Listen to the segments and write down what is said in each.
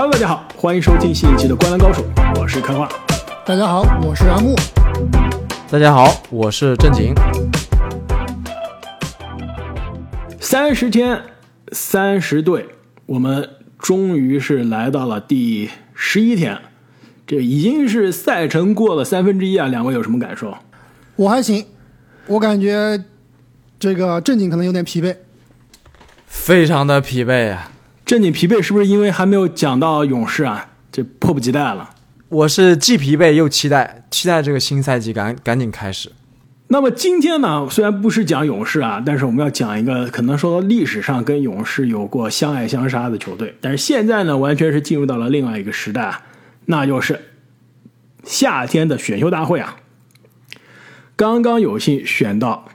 Hello，大家好，欢迎收听新一期的《灌篮高手》，我是开化。大家好，我是阿木。大家好，我是正经。三十天，三十队，我们终于是来到了第十一天，这已经是赛程过了三分之一啊！两位有什么感受？我还行，我感觉这个正经可能有点疲惫。非常的疲惫啊！正经疲惫是不是因为还没有讲到勇士啊？这迫不及待了。我是既疲惫又期待，期待这个新赛季赶赶紧开始。那么今天呢，虽然不是讲勇士啊，但是我们要讲一个可能说历史上跟勇士有过相爱相杀的球队，但是现在呢，完全是进入到了另外一个时代啊，那就是夏天的选秀大会啊。刚刚有幸选到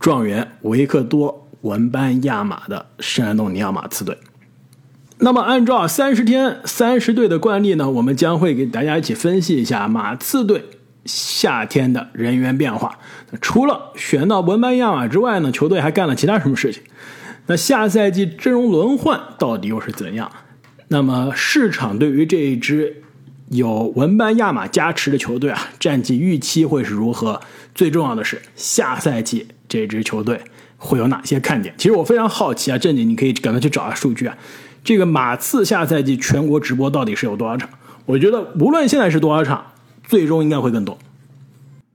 状元维克多·文班亚马的圣安东尼奥马刺队。那么，按照三十天三十队的惯例呢，我们将会给大家一起分析一下马刺队夏天的人员变化。除了选到文班亚马之外呢，球队还干了其他什么事情？那下赛季阵容轮换到底又是怎样？那么市场对于这一支有文班亚马加持的球队啊，战绩预期会是如何？最重要的是，下赛季这支球队会有哪些看点？其实我非常好奇啊，正经，你可以赶快去找下数据啊。这个马刺下赛季全国直播到底是有多少场？我觉得无论现在是多少场，最终应该会更多。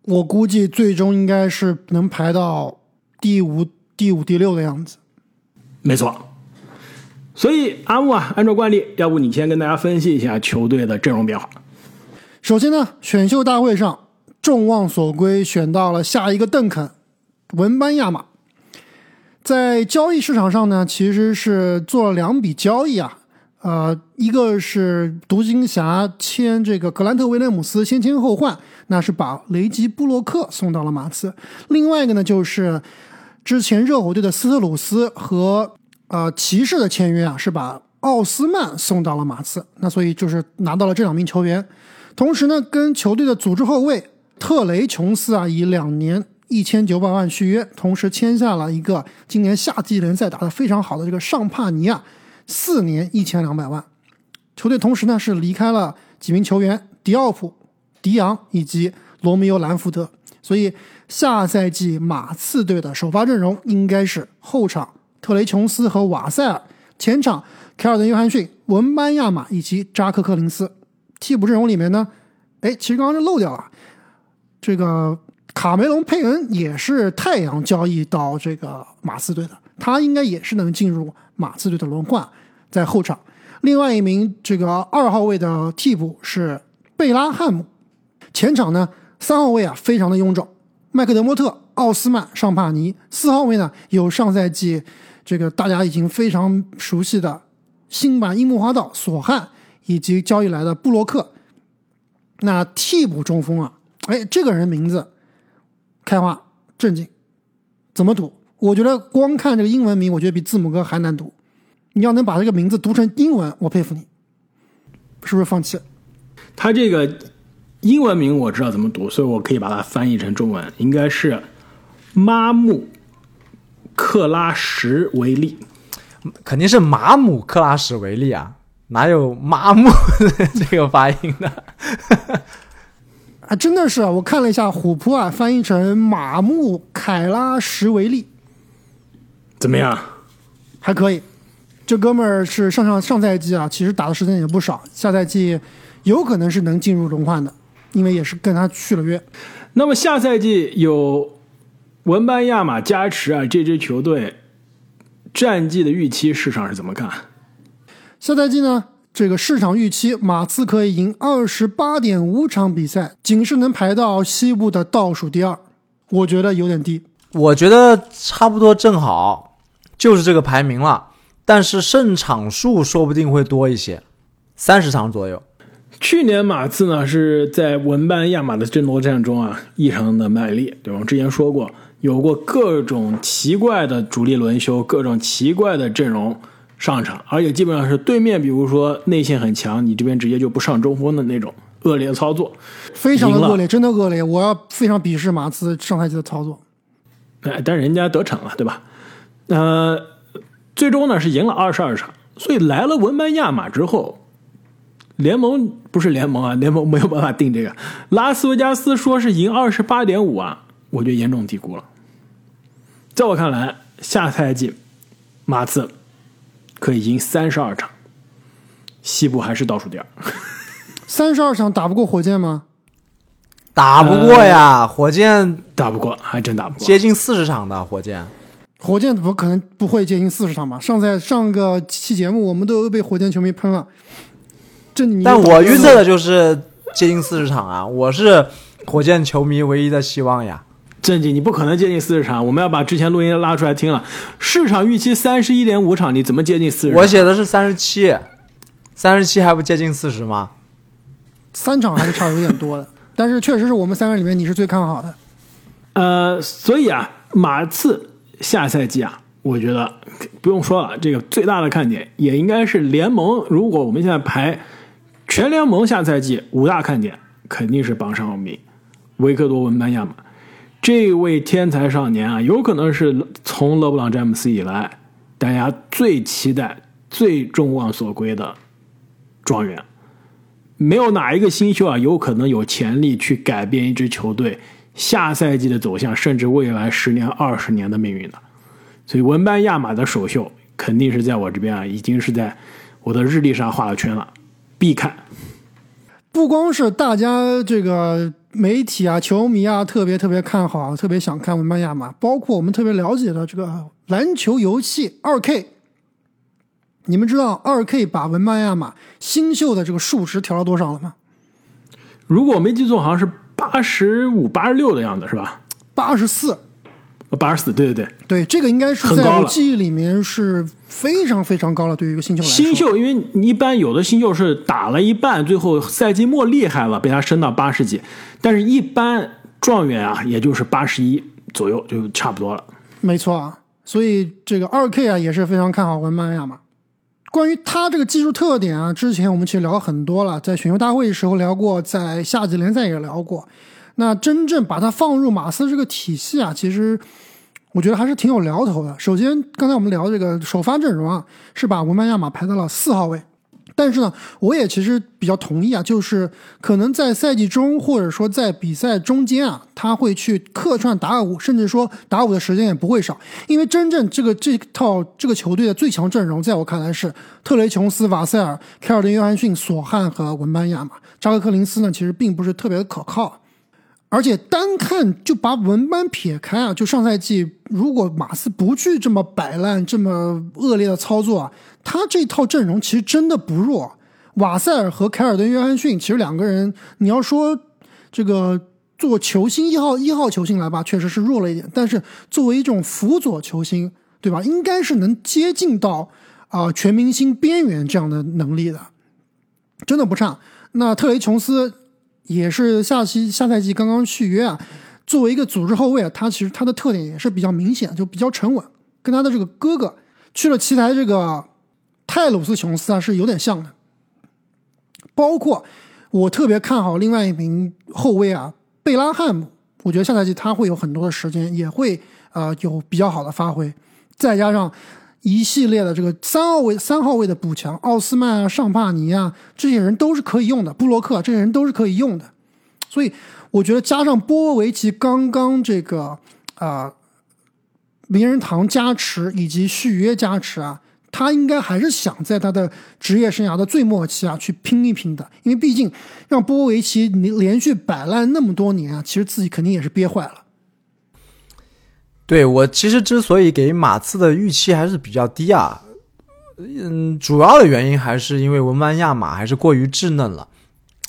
我估计最终应该是能排到第五、第五、第六的样子。没错。所以阿木啊，按照惯例，要不你先跟大家分析一下球队的阵容变化。首先呢，选秀大会上众望所归，选到了下一个邓肯文班亚马。在交易市场上呢，其实是做了两笔交易啊，呃，一个是独行侠签这个格兰特威廉姆斯，先签后换，那是把雷吉布洛克送到了马刺；另外一个呢，就是之前热火队的斯特鲁斯和呃骑士的签约啊，是把奥斯曼送到了马刺。那所以就是拿到了这两名球员，同时呢，跟球队的组织后卫特雷琼斯啊，以两年。一千九百万续约，同时签下了一个今年夏季联赛打得非常好的这个尚帕尼亚，四年一千两百万。球队同时呢是离开了几名球员，迪奥普、迪昂以及罗密欧兰福德，所以下赛季马刺队的首发阵容应该是后场特雷琼斯和瓦塞尔，前场凯尔登约翰逊、文班亚马以及扎克克林斯。替补阵容里面呢，哎，其实刚刚是漏掉了这个。卡梅隆·佩恩也是太阳交易到这个马刺队的，他应该也是能进入马刺队的轮换，在后场。另外一名这个二号位的替补是贝拉汉姆，前场呢三号位啊非常的臃肿，麦克德莫特、奥斯曼、尚帕尼。四号位呢有上赛季这个大家已经非常熟悉的新版樱木花道索汉，以及交易来的布洛克。那替补中锋啊，哎，这个人名字。开花正经，怎么读？我觉得光看这个英文名，我觉得比字母哥还难读。你要能把这个名字读成英文，我佩服你。是不是放弃？他这个英文名我知道怎么读，所以我可以把它翻译成中文，应该是马姆克拉什维利，肯定是马姆克拉什维利啊，哪有马姆 这个发音的？啊，真的是！我看了一下虎扑啊，翻译成马穆凯拉什维利，怎么样？还可以。这哥们儿是上上上赛季啊，其实打的时间也不少，下赛季有可能是能进入轮换的，因为也是跟他续了约。那么下赛季有文班亚马加持啊，这支球队战绩的预期市场是怎么看？下赛季呢？这个市场预期，马刺可以赢二十八点五场比赛，仅是能排到西部的倒数第二，我觉得有点低。我觉得差不多正好，就是这个排名了。但是胜场数说不定会多一些，三十场左右。去年马刺呢是在文班亚马的争夺战中啊异常的卖力，对吧？我之前说过，有过各种奇怪的主力轮休，各种奇怪的阵容。上场，而且基本上是对面，比如说内线很强，你这边直接就不上中锋的那种恶劣操作，非常的恶劣，真的恶劣。我要非常鄙视马刺上赛季的操作。哎，但是人家得逞了，对吧？呃，最终呢是赢了二十二场，所以来了文班亚马之后，联盟不是联盟啊，联盟没有办法定这个。拉斯维加斯说是赢二十八点五啊，我觉得严重低估了。在我看来，下赛季马刺可以赢三十二场，西部还是倒数第二。三十二场打不过火箭吗？打不过呀，火箭打不过，还真打不过。接近四十场的火箭，火箭怎么可能不会接近四十场吧？上在上个期节目我们都被火箭球迷喷了。这你但我预测的就是接近四十场啊，我是火箭球迷唯一的希望呀。正经，你不可能接近四十场，我们要把之前录音拉出来听了。市场预期三十一点五场，你怎么接近四十？我写的是三十七，三十七还不接近四十吗？三场还是差有点多的，但是确实是我们三个里面你是最看好的。呃，所以啊，马刺下赛季啊，我觉得不用说了，这个最大的看点也应该是联盟。如果我们现在排全联盟下赛季五大看点，肯定是榜上有名。维克多·文班亚马这位天才少年啊，有可能是从勒布朗·詹姆斯以来大家最期待、最众望所归的状元。没有哪一个新秀啊，有可能有潜力去改变一支球队下赛季的走向，甚至未来十年、二十年的命运的。所以文班亚马的首秀肯定是在我这边啊，已经是在我的日历上画了圈了，必看。不光是大家这个媒体啊、球迷啊特别特别看好、特别想看文班亚马，包括我们特别了解的这个篮球游戏二 K。你们知道二 K 把文班亚马新秀的这个数值调到多少了吗？如果我没记错，好像是八十五、八十六的样子，是吧？八十四，八十四，对对对。对，这个应该是很高了在我记忆里面是非常非常高了，对于一个新秀来说。新秀，因为你一般有的新秀是打了一半，最后赛季末厉害了，被他升到八十几，但是一般状元啊，也就是八十一左右就差不多了。没错啊，所以这个二 K 啊也是非常看好文班亚马。关于他这个技术特点啊，之前我们其实聊很多了，在选秀大会的时候聊过，在夏季联赛也聊过。那真正把它放入马刺这个体系啊，其实我觉得还是挺有聊头的。首先，刚才我们聊这个首发阵容啊，是把文班亚马排到了四号位。但是呢，我也其实比较同意啊，就是可能在赛季中或者说在比赛中间啊，他会去客串打五，甚至说打五的时间也不会少。因为真正这个这套这个球队的最强阵容，在我看来是特雷琼斯、瓦塞尔、凯尔林·约翰逊、索汉和文班亚马。扎克·克林斯呢，其实并不是特别的可靠。而且单看就把文班撇开啊，就上赛季如果马刺不去这么摆烂、这么恶劣的操作啊，他这套阵容其实真的不弱。瓦塞尔和凯尔登·约翰逊其实两个人，你要说这个做球星一号一号球星来吧，确实是弱了一点。但是作为一种辅佐球星，对吧？应该是能接近到啊、全明星边缘这样的能力的，真的不差。那特雷琼斯也是下期下赛季刚刚续约啊，作为一个组织后卫啊，他其实他的特点也是比较明显，就比较沉稳，跟他的这个哥哥去了奇才这个泰鲁斯琼斯啊是有点像的。包括我特别看好另外一名后卫啊，贝拉汉姆，我觉得下赛季他会有很多的时间，也会呃有比较好的发挥，再加上一系列的这个三号位三号位的补强，奥斯曼啊、尚帕尼啊这些人都是可以用的，布洛克这些人都是可以用的，所以我觉得加上波维奇刚刚这个啊、名人堂加持以及续约加持啊，他应该还是想在他的职业生涯的最末期啊去拼一拼的，因为毕竟让波维奇连续摆烂那么多年啊，其实自己肯定也是憋坏了。对我其实之所以给马刺的预期还是比较低啊，嗯，主要的原因还是因为文班亚马还是过于稚嫩了，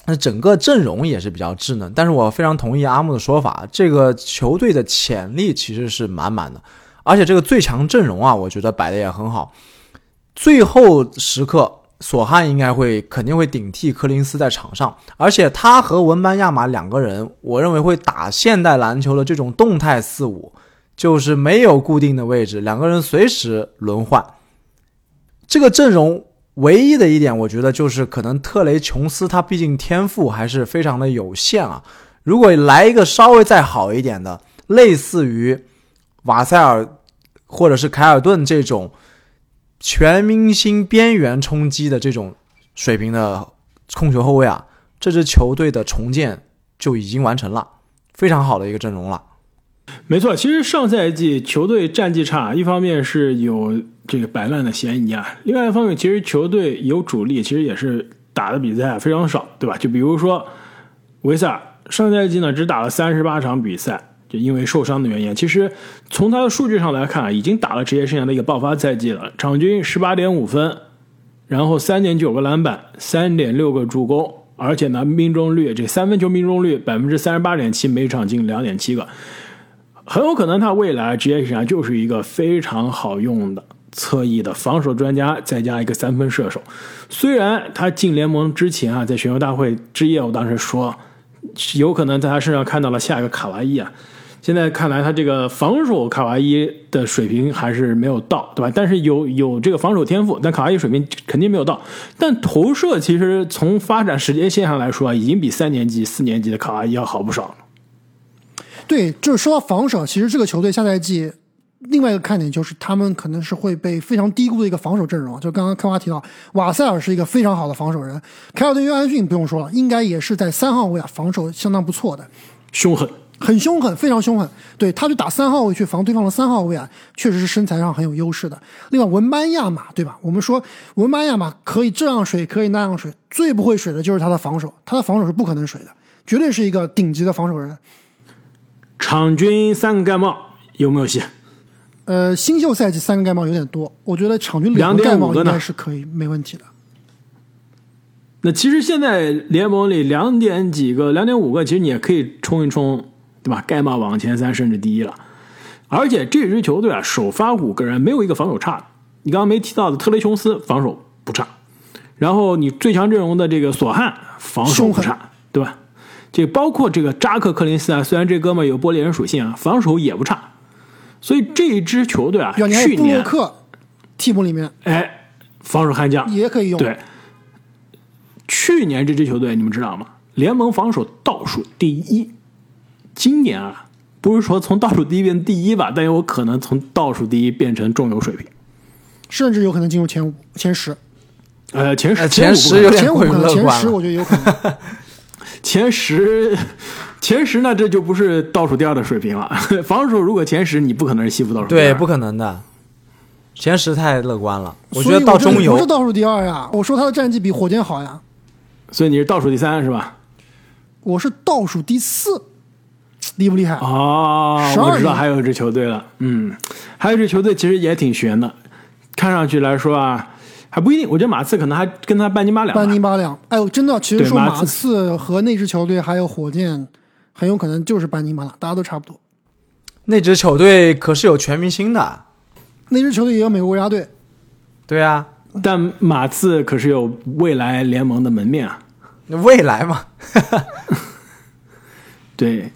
那整个阵容也是比较稚嫩。但是我非常同意阿木的说法，这个球队的潜力其实是满满的，而且这个最强阵容啊，我觉得摆的也很好。最后时刻，索汉应该会肯定会顶替柯林斯在场上，而且他和文班亚马两个人，我认为会打现代篮球的这种动态四五。就是没有固定的位置，两个人随时轮换。这个阵容唯一的一点，我觉得就是可能特雷琼斯他毕竟天赋还是非常的有限啊。如果来一个稍微再好一点的，类似于瓦塞尔或者是凯尔顿这种全明星边缘冲击的这种水平的控球后卫啊，这支球队的重建就已经完成了，非常好的一个阵容了。没错，其实上赛季球队战绩差，一方面是有这个摆烂的嫌疑啊，另外一方面其实球队有主力，其实也是打的比赛非常少，对吧？就比如说维塞尔，上赛季呢只打了三十八场比赛，就因为受伤的原因。其实从他的数据上来看，已经打了职业生涯的一个爆发赛季了，场均十八点五分，然后三点九个篮板，三点六个助攻，而且呢命中率这三分球命中率百分之三十八点七，每场进两点七个。很有可能他未来职业生涯就是一个非常好用的侧翼的防守专家，再加一个三分射手。虽然他进联盟之前啊，在选秀大会之夜，我当时说有可能在他身上看到了下一个卡哇伊啊。现在看来，他这个防守卡哇伊的水平还是没有到，对吧？但是有有这个防守天赋，但卡哇伊水平肯定没有到。但投射其实从发展时间线上来说啊，已经比三年级、四年级的卡哇伊要好不少了。对，就是说到防守，其实这个球队下赛季另外一个看点就是他们可能是会被非常低估的一个防守阵容。就刚刚开花提到，瓦塞尔是一个非常好的防守人，凯尔顿·约翰逊不用说了，应该也是在三号位啊，防守相当不错的，凶狠，很凶狠，非常凶狠。对他去打三号位去防对方的三号位啊，确实是身材上很有优势的。另外，文班亚马，对吧？我们说文班亚马可以这样水，可以那样水，最不会水的就是他的防守，他的防守是不可能水的，绝对是一个顶级的防守人。场均三个盖帽有没有戏？呃，新秀赛季三个盖帽有点多，我觉得场均两个盖帽应该是可以没问题的。那其实现在联盟里两点几个、两点五个，其实你也可以冲一冲，对吧？盖帽往前三甚至第一了。而且这支球队啊，首发五个人没有一个防守差的。你刚刚没提到的特雷琼斯防守不差，然后你最强阵容的这个索汉防守不差，对吧？这包括这个扎克·克林斯啊，虽然这哥们有玻璃人属性啊，防守也不差，所以这一支球队啊，去年克替补里面，哎，防守悍将也可以用。对，去年这支球队你们知道吗？联盟防守倒数第一，今年啊，不是说从倒数第一变第一吧，但有可能从倒数第一变成中游水平，甚至有可能进入前五、前十。呃，前十、前十有点前五可能，前十我觉得有可能。前十，前十呢？这就不是倒数第二的水平了。防守如果前十，你不可能是西部倒数。对，不可能的。前十太乐观了，我觉得到中游不是倒数第二呀。我说他的战绩比火箭好呀。所以你是倒数第三是吧？我是倒数第四，厉不厉害？哦，我知道还有一支球队了。嗯，还有一支球队其实也挺悬的，看上去来说啊。还不一定，我觉得马刺可能还跟他半斤八两。半斤八两，哎呦，真的，其实说马刺和那支球队还有火箭，很有可能就是半斤八两，大家都差不多。那支球队可是有全明星的，那支球队也有美国国家队。对啊，但马刺可是有未来联盟的门面啊。未来嘛，对。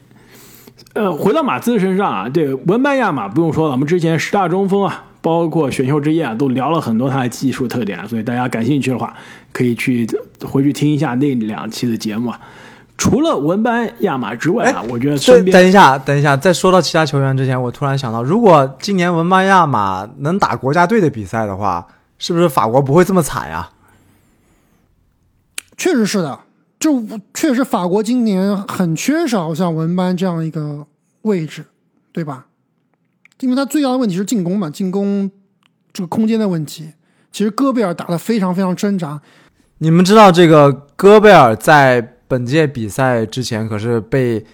呃，回到马刺身上啊，这文班亚马不用说了，我们之前十大中锋啊。包括选秀之夜啊，都聊了很多他的技术特点，所以大家感兴趣的话，可以去回去听一下那两期的节目啊。除了文班亚马之外啊，我觉得身边等一下，等一下，在说到其他球员之前，我突然想到，如果今年文班亚马能打国家队的比赛的话，是不是法国不会这么惨呀？确实是的，就确实法国今年很缺少像文班这样一个位置，对吧？因为他最大的问题是进攻嘛，进攻这个空间的问题。其实戈贝尔打的非常非常挣扎。你们知道这个戈贝尔在本届比赛之前可是被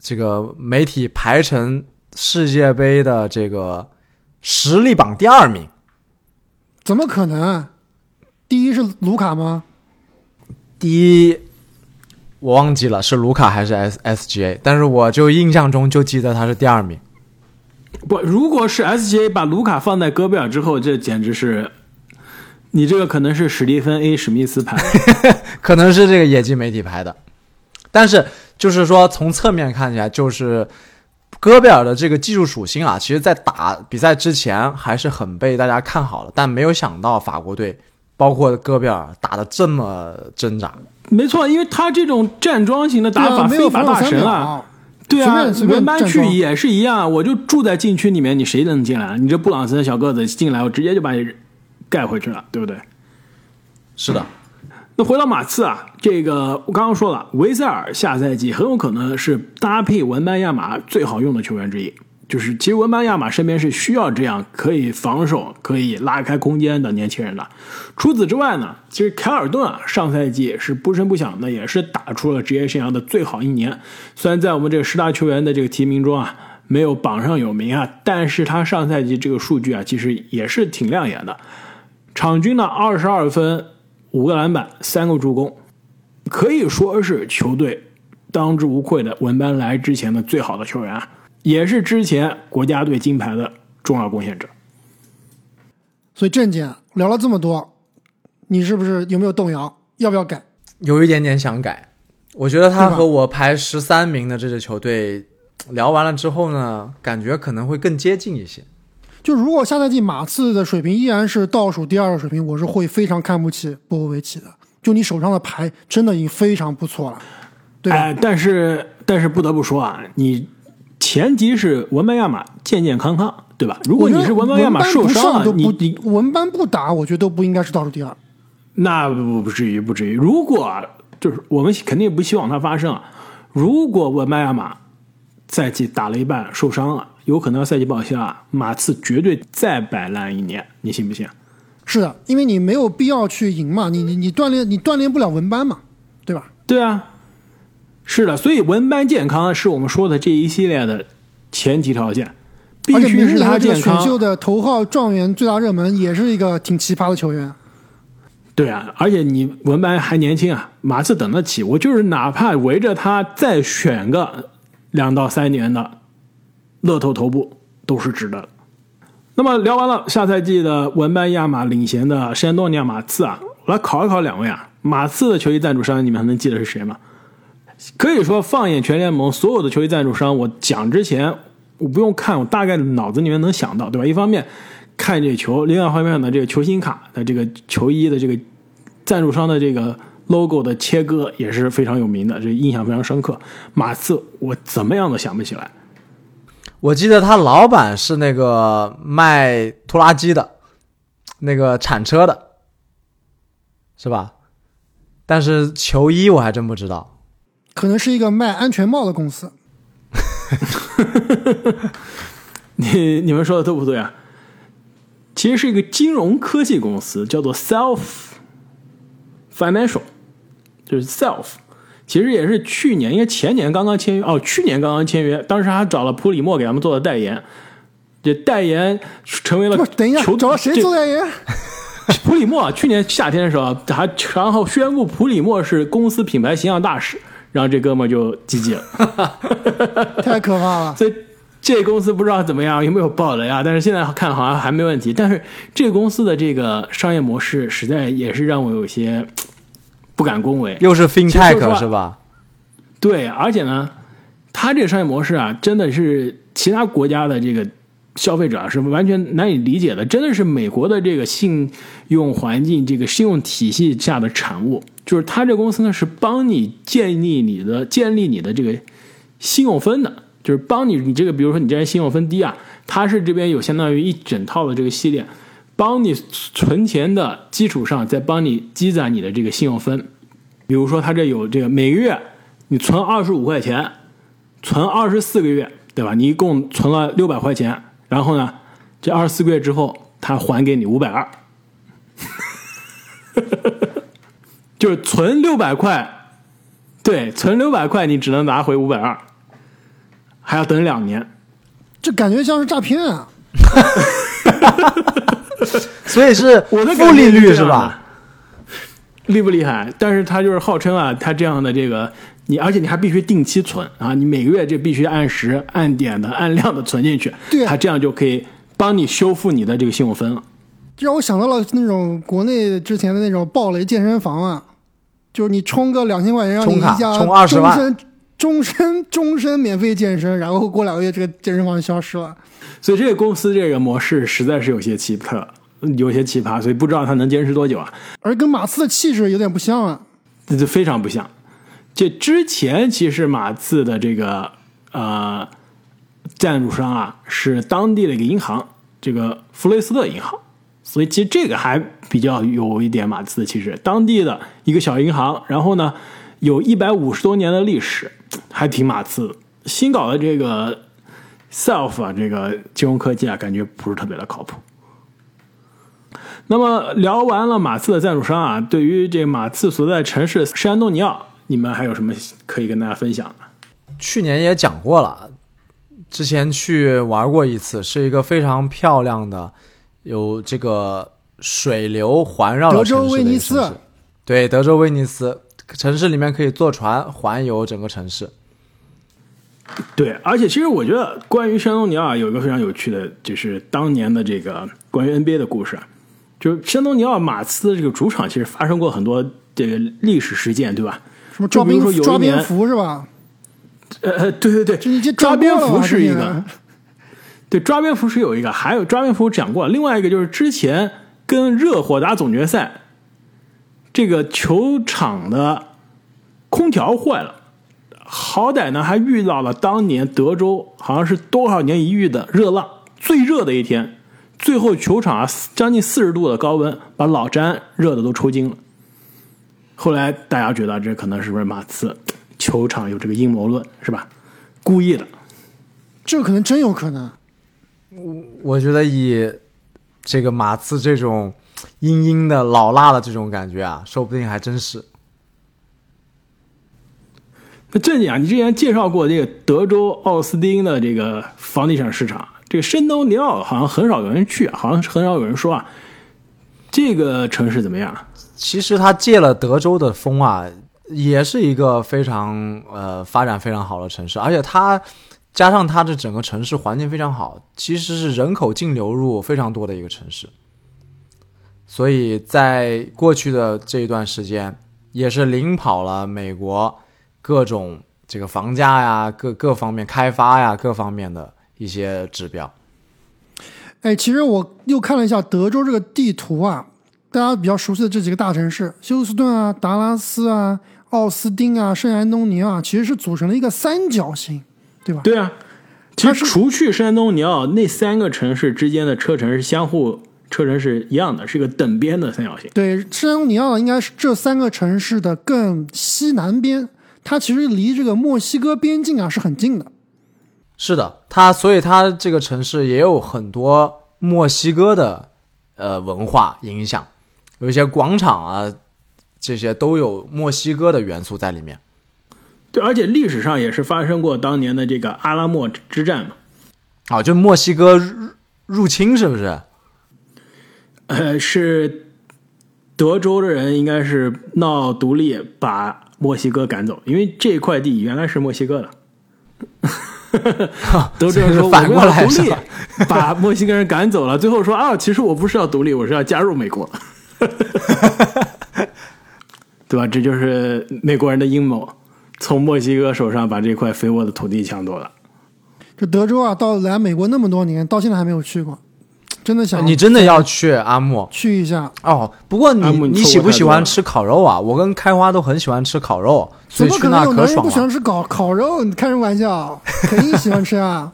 这个媒体排成世界杯的这个实力榜第二名？怎么可能？第一是卢卡吗？第一我忘记了是卢卡还是 S S G A，但是我就印象中就记得他是第二名。不，如果是 SGA 把卢卡放在戈贝尔之后，这简直是，你这个可能是史蒂芬 A 史密斯牌，可能是这个野鸡媒体拍的。但是就是说，从侧面看起来，就是戈贝尔的这个技术属性啊，其实在打比赛之前还是很被大家看好了。但没有想到法国队，包括戈贝尔打的这么挣扎。没错，因为他这种站桩型的打法，非法大神啊。对啊，文班去也是一样，我就住在禁区里面，你谁能进来？你这布朗森小个子进来，我直接就把你盖回去了，对不对？是的。那回到马刺啊，这个我刚刚说了，维塞尔下赛季很有可能是搭配文班亚马最好用的球员之一。就是其实文班亚马身边是需要这样可以防守、可以拉开空间的年轻人的。除此之外呢，其实凯尔顿啊，上赛季是不声不响的，也是打出了职业生涯的最好一年。虽然在我们这个十大球员的这个提名中啊，没有榜上有名啊，但是他上赛季这个数据啊，其实也是挺亮眼的。场均呢二十二分、五个篮板、三个助攻，可以说是球队当之无愧的文班来之前的最好的球员啊。也是之前国家队金牌的重要贡献者。所以郑姐聊了这么多，你是不是有没有动摇？要不要改？有一点点想改。我觉得他和我排十三名的这支球队聊完了之后呢，感觉可能会更接近一些。就如果下赛季马刺的水平依然是倒数第二的水平，我是会非常看不起波波维奇的。就你手上的牌真的已经非常不错了，对吧？但是但是不得不说啊，你。前提是文班亚马健健康康，对吧？如果你是文班亚马受伤了，你你文班不打，我觉得都不应该是倒数第二。那不不至于，不至于。如果就是我们肯定不希望它发生。如果文班亚马赛季打了一半受伤了，有可能赛季报销啊，马刺绝对再摆烂一年，你信不信？是的，因为你没有必要去赢嘛，你你你锻炼你锻炼不了文班嘛，对吧？对啊。是的，所以文班健康是我们说的这一系列的前提条件，必须是他健康。选秀的头号状元最大热门也是一个挺奇葩的球员。对啊，而且你文班还年轻啊，马刺等得起。我就是哪怕围着他再选个两到三年的乐透头部都是值得的。那么聊完了下赛季的文班亚马领衔的山东尼亚马刺啊，我来考一考两位啊，马刺的球衣赞助商你们还能记得是谁吗？可以说，放眼全联盟所有的球衣赞助商，我讲之前我不用看，我大概脑子里面能想到，对吧？一方面看这球，另外一方面呢，这个球星卡的这个球衣的这个赞助商的这个 logo 的切割也是非常有名的，这印象非常深刻。马刺，我怎么样都想不起来。我记得他老板是那个卖拖拉机的，那个铲车的，是吧？但是球衣我还真不知道。可能是一个卖安全帽的公司。你 你们说的对不对啊？其实是一个金融科技公司，叫做 Self Financial，就是 Self。其实也是去年，应该前年刚刚签约哦，去年刚刚签约，当时还找了普里莫给他们做的代言。这代言成为了等一下，找了谁做代言？普里莫去年夏天的时候，还然后宣布普里莫是公司品牌形象大使。然后这哥们就积极了，太可怕了。所以这公司不知道怎么样，有没有爆雷啊？但是现在看好像还没问题。但是这个公司的这个商业模式，实在也是让我有些不敢恭维。又是 FinTech 是吧？对，而且呢，他这个商业模式啊，真的是其他国家的这个。消费者是完全难以理解的，真的是美国的这个信用环境、这个信用体系下的产物。就是他这公司呢，是帮你建立你的、建立你的这个信用分的，就是帮你你这个，比如说你这人信用分低啊，他是这边有相当于一整套的这个系列，帮你存钱的基础上，再帮你积攒你的这个信用分。比如说他这有这个每个月你存二十五块钱，存二十四个月，对吧？你一共存了六百块钱。然后呢，这二十四个月之后，他还给你五百二，就是存六百块，对，存六百块你只能拿回五百二，还要等两年，这感觉像是诈骗啊！所以是我的负利率是吧？厉不厉害？但是他就是号称啊，他这样的这个。你而且你还必须定期存啊！你每个月就必须按时、按点的、按量的存进去，对，它这样就可以帮你修复你的这个信用分了。让我想到了那种国内之前的那种暴雷健身房啊，就是你充个两千块钱，让你一家充二十万，终身、终身、终身免费健身，然后过两个月这个健身房就消失了。所以这个公司这个模式实在是有些奇特，有些奇葩，所以不知道它能坚持多久啊。而跟马刺的气质有点不像啊，这就非常不像。这之前其实马刺的这个呃赞助商啊是当地的一个银行，这个弗雷斯特银行，所以其实这个还比较有一点马刺的气质。当地的一个小银行，然后呢，有一百五十多年的历史，还挺马刺。新搞的这个 Self 啊，这个金融科技啊，感觉不是特别的靠谱。那么聊完了马刺的赞助商啊，对于这马刺所在城市圣安东尼奥，你们还有什么可以跟大家分享的？去年也讲过了，之前去玩过一次，是一个非常漂亮的，有这个水流环绕的德州威尼斯。对，德州威尼斯城市里面可以坐船环游整个城市。对，而且其实我觉得关于圣安东尼奥啊有一个非常有趣的，就是当年的这个关于 NBA 的故事啊，就是圣安东尼奥马刺的这个主场其实发生过很多这个历史事件，对吧？什么抓蝙就比如说有一抓蝙年蝠是吧？呃呃，对对 对，抓蝙蝠是一个，对，抓蝙蝠是有一个，还有抓蝙蝠讲过，另外一个就是之前跟热火打总决赛，这个球场的空调坏了，好歹呢还遇到了当年德州好像是多少年一遇的热浪，最热的一天，最后球场啊将近四十度的高温，把老詹热的都抽筋了。后来大家觉得这可能是不是马刺球场有这个阴谋论是吧？故意的。这可能真有可能。我我觉得以这个马刺这种阴阴的老辣的这种感觉啊，说不定还真是。那正经啊，你之前介绍过这个德州奥斯汀的这个房地产市场，这个圣东尼奥好像很少有人去啊，好像很少有人说啊，这个城市怎么样？其实他借了德州的风啊，也是一个非常呃发展非常好的城市，而且它加上它的整个城市环境非常好，其实是人口净流入非常多的一个城市。所以在过去的这一段时间，也是领跑了美国各种这个房价呀、各各方面开发呀、各方面的一些指标。哎，其实我又看了一下德州这个地图啊，大家比较熟悉的这几个大城市，休斯顿啊、达拉斯啊、奥斯汀啊、圣安东尼奥啊，其实是组成了一个三角形，对吧？对啊，其实除去圣安东尼奥那三个城市之间的车程是相互车程是一样的，是一个等边的三角形。对，圣安东尼奥应该是这三个城市的更西南边，它其实离这个墨西哥边境啊是很近的。是的，它所以它这个城市也有很多墨西哥的呃文化影响，有一些广场啊，这些都有墨西哥的元素在里面。对，而且历史上也是发生过当年的这个阿拉莫之战嘛。哦，就墨西哥入入侵是不是？呃，是德州的人应该是闹独立，把墨西哥赶走，因为这块地原来是墨西哥的。德州人说 反过来独立，把墨西哥人赶走了。最后说啊，其实我不是要独立，我是要加入美国，对吧？这就是美国人的阴谋，从墨西哥手上把这块肥沃的土地抢走了。这德州啊，到来美国那么多年，到现在还没有去过，真的想你真的要去阿木去一下。哦？不过你阿木你你喜不喜欢吃烤肉啊？我跟开花都很喜欢吃烤肉，怎么可能所以去那可有男人不喜。欢吃烤烤肉？你开什么玩笑？肯定喜欢吃啊！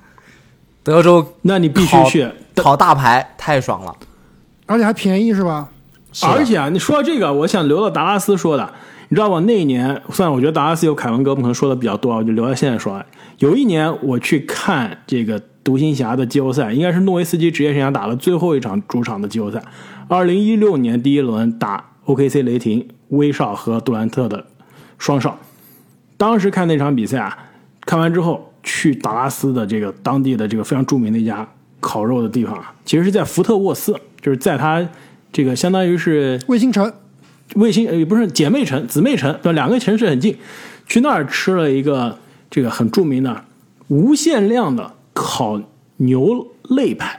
德州那你必须去，烤大排太爽了，而且还便宜是吧？是而且啊，你说到这个，我想留到达拉斯说的，你知道吗？那一年，算了，我觉得达拉斯有凯文哥，可能说的比较多，我就留到现在说。有一年我去看这个独行侠的季后赛，应该是诺维斯基职业生涯打了最后一场主场的季后赛，二零一六年第一轮打 OKC 雷霆，威少和杜兰特的双少。当时看那场比赛啊，看完之后去达拉斯的这个当地的这个非常著名的一家烤肉的地方啊，其实是在福特沃斯，就是在他这个相当于是卫星城卫星呃也不是姐妹城、姊妹城，对吧？两个城市很近，去那儿吃了一个这个很著名的无限量的烤牛肋排，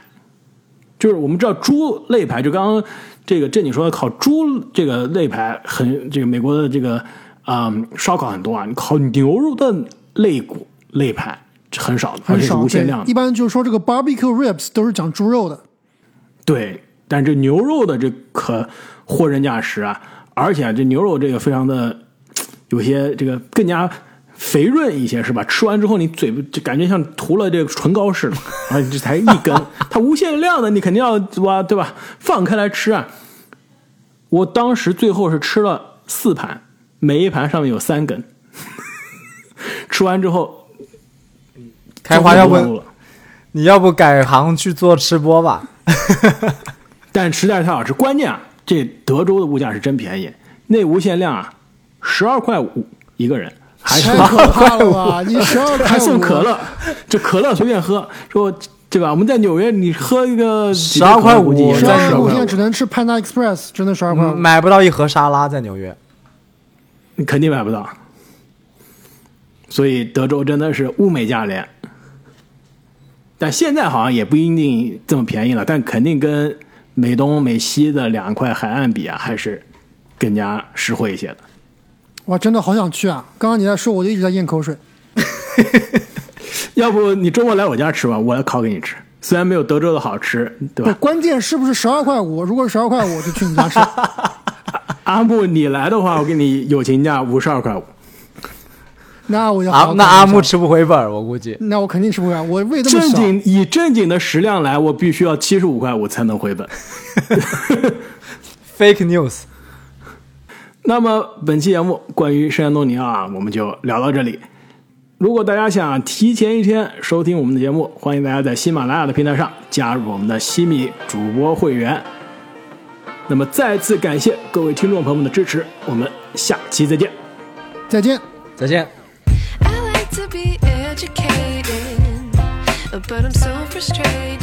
就是我们知道猪肋排，就刚刚这个正经说的烤猪这个肋排很这个美国的这个啊、嗯烧烤很多啊，烤牛肉的肋骨肋排很少的，而且是，无限量，的一。般就是说这个 barbecue ribs 都是讲猪肉的。对，但这牛肉的这可货真价实啊，而且、这牛肉这个非常的有些这个更加肥润一些，是吧？吃完之后你嘴巴就感觉像涂了这个唇膏似的，啊，这才一根，它无限量的，你肯定要哇，对吧？放开来吃啊。我当时最后是吃了四盘，每一盘上面有三根。吃完之后，开花要不你要不改行去做吃播吧？但实在是太好吃。关键啊，这德州的物价是真便宜，那无限量啊，十二块五一个人，还是太可怕了吧！你十二还送可，乐，这可乐随便喝，说对吧？我们在纽约，你喝一个12块五也是十二块五，十二块五现在只，能吃 Panda Express，真的十二块五。买不到一盒沙拉在纽约。你肯定买不到。所以德州真的是物美价廉，但现在好像也不一定这么便宜了，但肯定跟美东美西的两块海岸比啊，还是更加实惠一些的。哇，真的好想去啊！刚刚你在说，我就一直在咽口水。要不你周末来我家吃吧，我来烤给你吃。虽然没有德州的好吃，对，吧？关键是不是十二块五？如果是十二块五，我就去你家吃。阿木，你来的话，我给你友情价五十二块五。那我要啊那阿木，吃不回本儿，我估计。那我肯定吃不完。我胃这么小，正经以正经的食量来，我必须要七十五块五才能回本。Fake news。那么本期节目关于圣安东尼奥啊，我们就聊到这里。如果大家想提前一天收听我们的节目，欢迎大家在喜马拉雅的平台上加入我们的西米主播会员。那么再次感谢各位听众朋友们的支持，我们下期再见。再见。再见。I like to be educated, but I'm so frustrated.